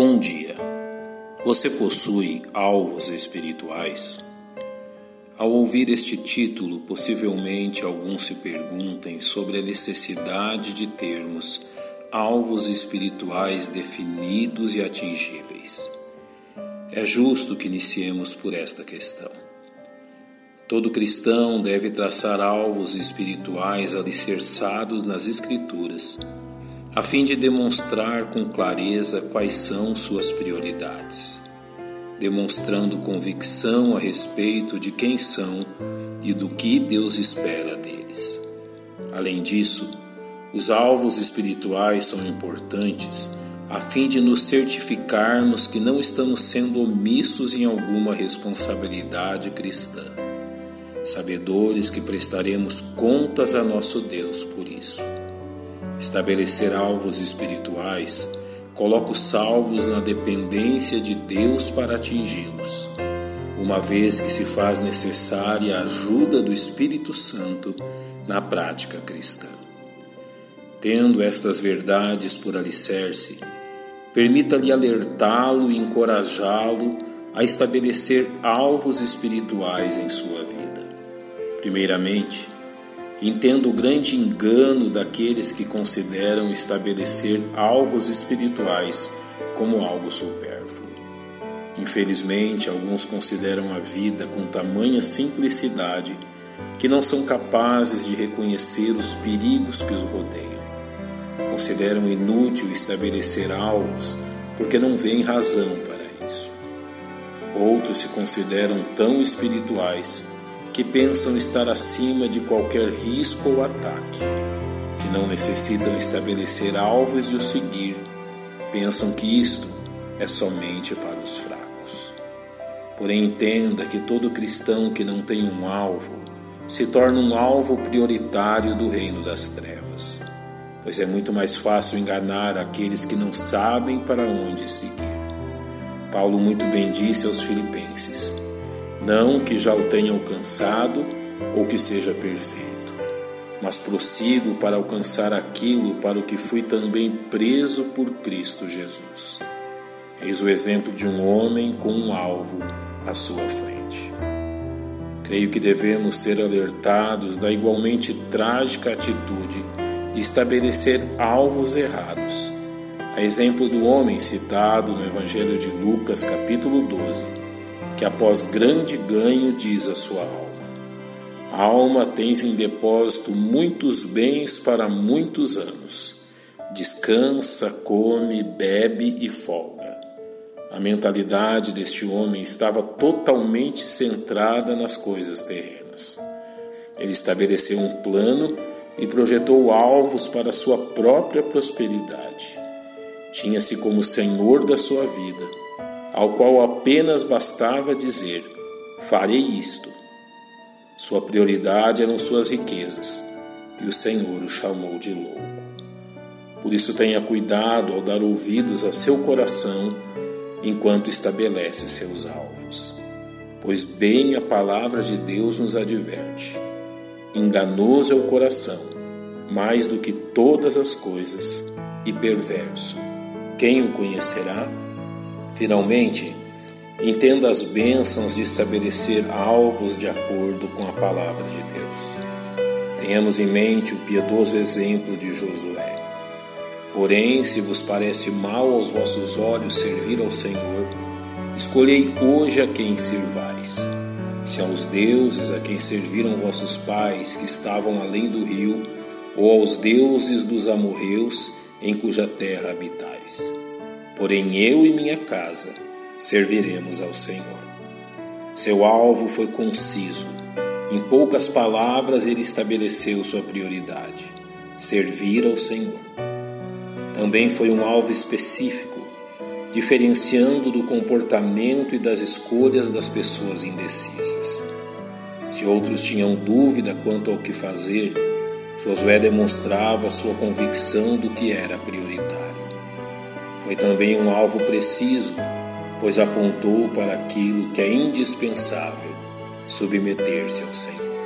Bom dia. Você possui alvos espirituais? Ao ouvir este título, possivelmente alguns se perguntem sobre a necessidade de termos alvos espirituais definidos e atingíveis. É justo que iniciemos por esta questão. Todo cristão deve traçar alvos espirituais alicerçados nas Escrituras a fim de demonstrar com clareza quais são suas prioridades, demonstrando convicção a respeito de quem são e do que Deus espera deles. Além disso, os alvos espirituais são importantes a fim de nos certificarmos que não estamos sendo omissos em alguma responsabilidade cristã, sabedores que prestaremos contas a nosso Deus por isso. Estabelecer alvos espirituais coloca os salvos na dependência de Deus para atingi-los, uma vez que se faz necessária a ajuda do Espírito Santo na prática cristã. Tendo estas verdades por alicerce, permita-lhe alertá-lo e encorajá-lo a estabelecer alvos espirituais em sua vida. Primeiramente, Entendo o grande engano daqueles que consideram estabelecer alvos espirituais como algo supérfluo. Infelizmente, alguns consideram a vida com tamanha simplicidade que não são capazes de reconhecer os perigos que os rodeiam. Consideram inútil estabelecer alvos porque não veem razão para isso. Outros se consideram tão espirituais que pensam estar acima de qualquer risco ou ataque, que não necessitam estabelecer alvos e o seguir, pensam que isto é somente para os fracos. Porém, entenda que todo cristão que não tem um alvo se torna um alvo prioritário do reino das trevas, pois é muito mais fácil enganar aqueles que não sabem para onde seguir. Paulo muito bem disse aos Filipenses: não que já o tenha alcançado ou que seja perfeito, mas prossigo para alcançar aquilo para o que fui também preso por Cristo Jesus. Eis o exemplo de um homem com um alvo à sua frente. Creio que devemos ser alertados da igualmente trágica atitude de estabelecer alvos errados. A exemplo do homem citado no Evangelho de Lucas, capítulo 12 que após grande ganho diz a sua alma: A alma tens em depósito muitos bens para muitos anos. Descansa, come, bebe e folga. A mentalidade deste homem estava totalmente centrada nas coisas terrenas. Ele estabeleceu um plano e projetou alvos para sua própria prosperidade. Tinha-se como senhor da sua vida ao qual apenas bastava dizer: Farei isto. Sua prioridade eram suas riquezas, e o Senhor o chamou de louco. Por isso, tenha cuidado ao dar ouvidos a seu coração enquanto estabelece seus alvos. Pois bem a palavra de Deus nos adverte: enganoso é o coração, mais do que todas as coisas, e perverso. Quem o conhecerá? Finalmente, entenda as bênçãos de estabelecer alvos de acordo com a palavra de Deus. Tenhamos em mente o piedoso exemplo de Josué. Porém, se vos parece mal aos vossos olhos servir ao Senhor, escolhei hoje a quem sirvais. Se aos deuses a quem serviram vossos pais que estavam além do rio, ou aos deuses dos amorreus em cuja terra habitais. Porém, eu e minha casa serviremos ao Senhor. Seu alvo foi conciso. Em poucas palavras, ele estabeleceu sua prioridade: servir ao Senhor. Também foi um alvo específico, diferenciando do comportamento e das escolhas das pessoas indecisas. Se outros tinham dúvida quanto ao que fazer, Josué demonstrava sua convicção do que era prioritário. Foi também um alvo preciso, pois apontou para aquilo que é indispensável: submeter-se ao Senhor.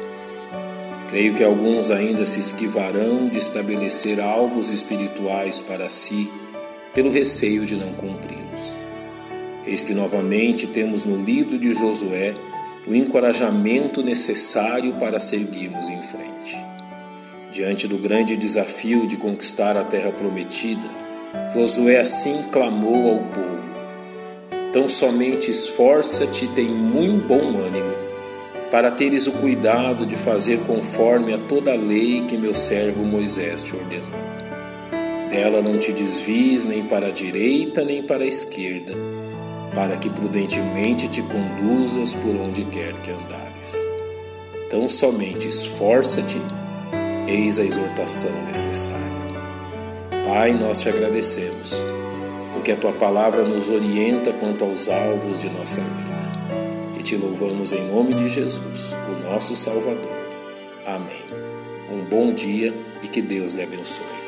Creio que alguns ainda se esquivarão de estabelecer alvos espirituais para si, pelo receio de não cumpri-los. Eis que novamente temos no livro de Josué o encorajamento necessário para seguirmos em frente. Diante do grande desafio de conquistar a terra prometida, Josué assim clamou ao povo: Tão somente esforça-te e tem muito bom ânimo, para teres o cuidado de fazer conforme a toda a lei que meu servo Moisés te ordenou. Dela não te desvies nem para a direita nem para a esquerda, para que prudentemente te conduzas por onde quer que andares. Tão somente esforça-te, eis a exortação necessária. Pai, nós te agradecemos, porque a tua palavra nos orienta quanto aos alvos de nossa vida. E te louvamos em nome de Jesus, o nosso Salvador. Amém. Um bom dia e que Deus lhe abençoe.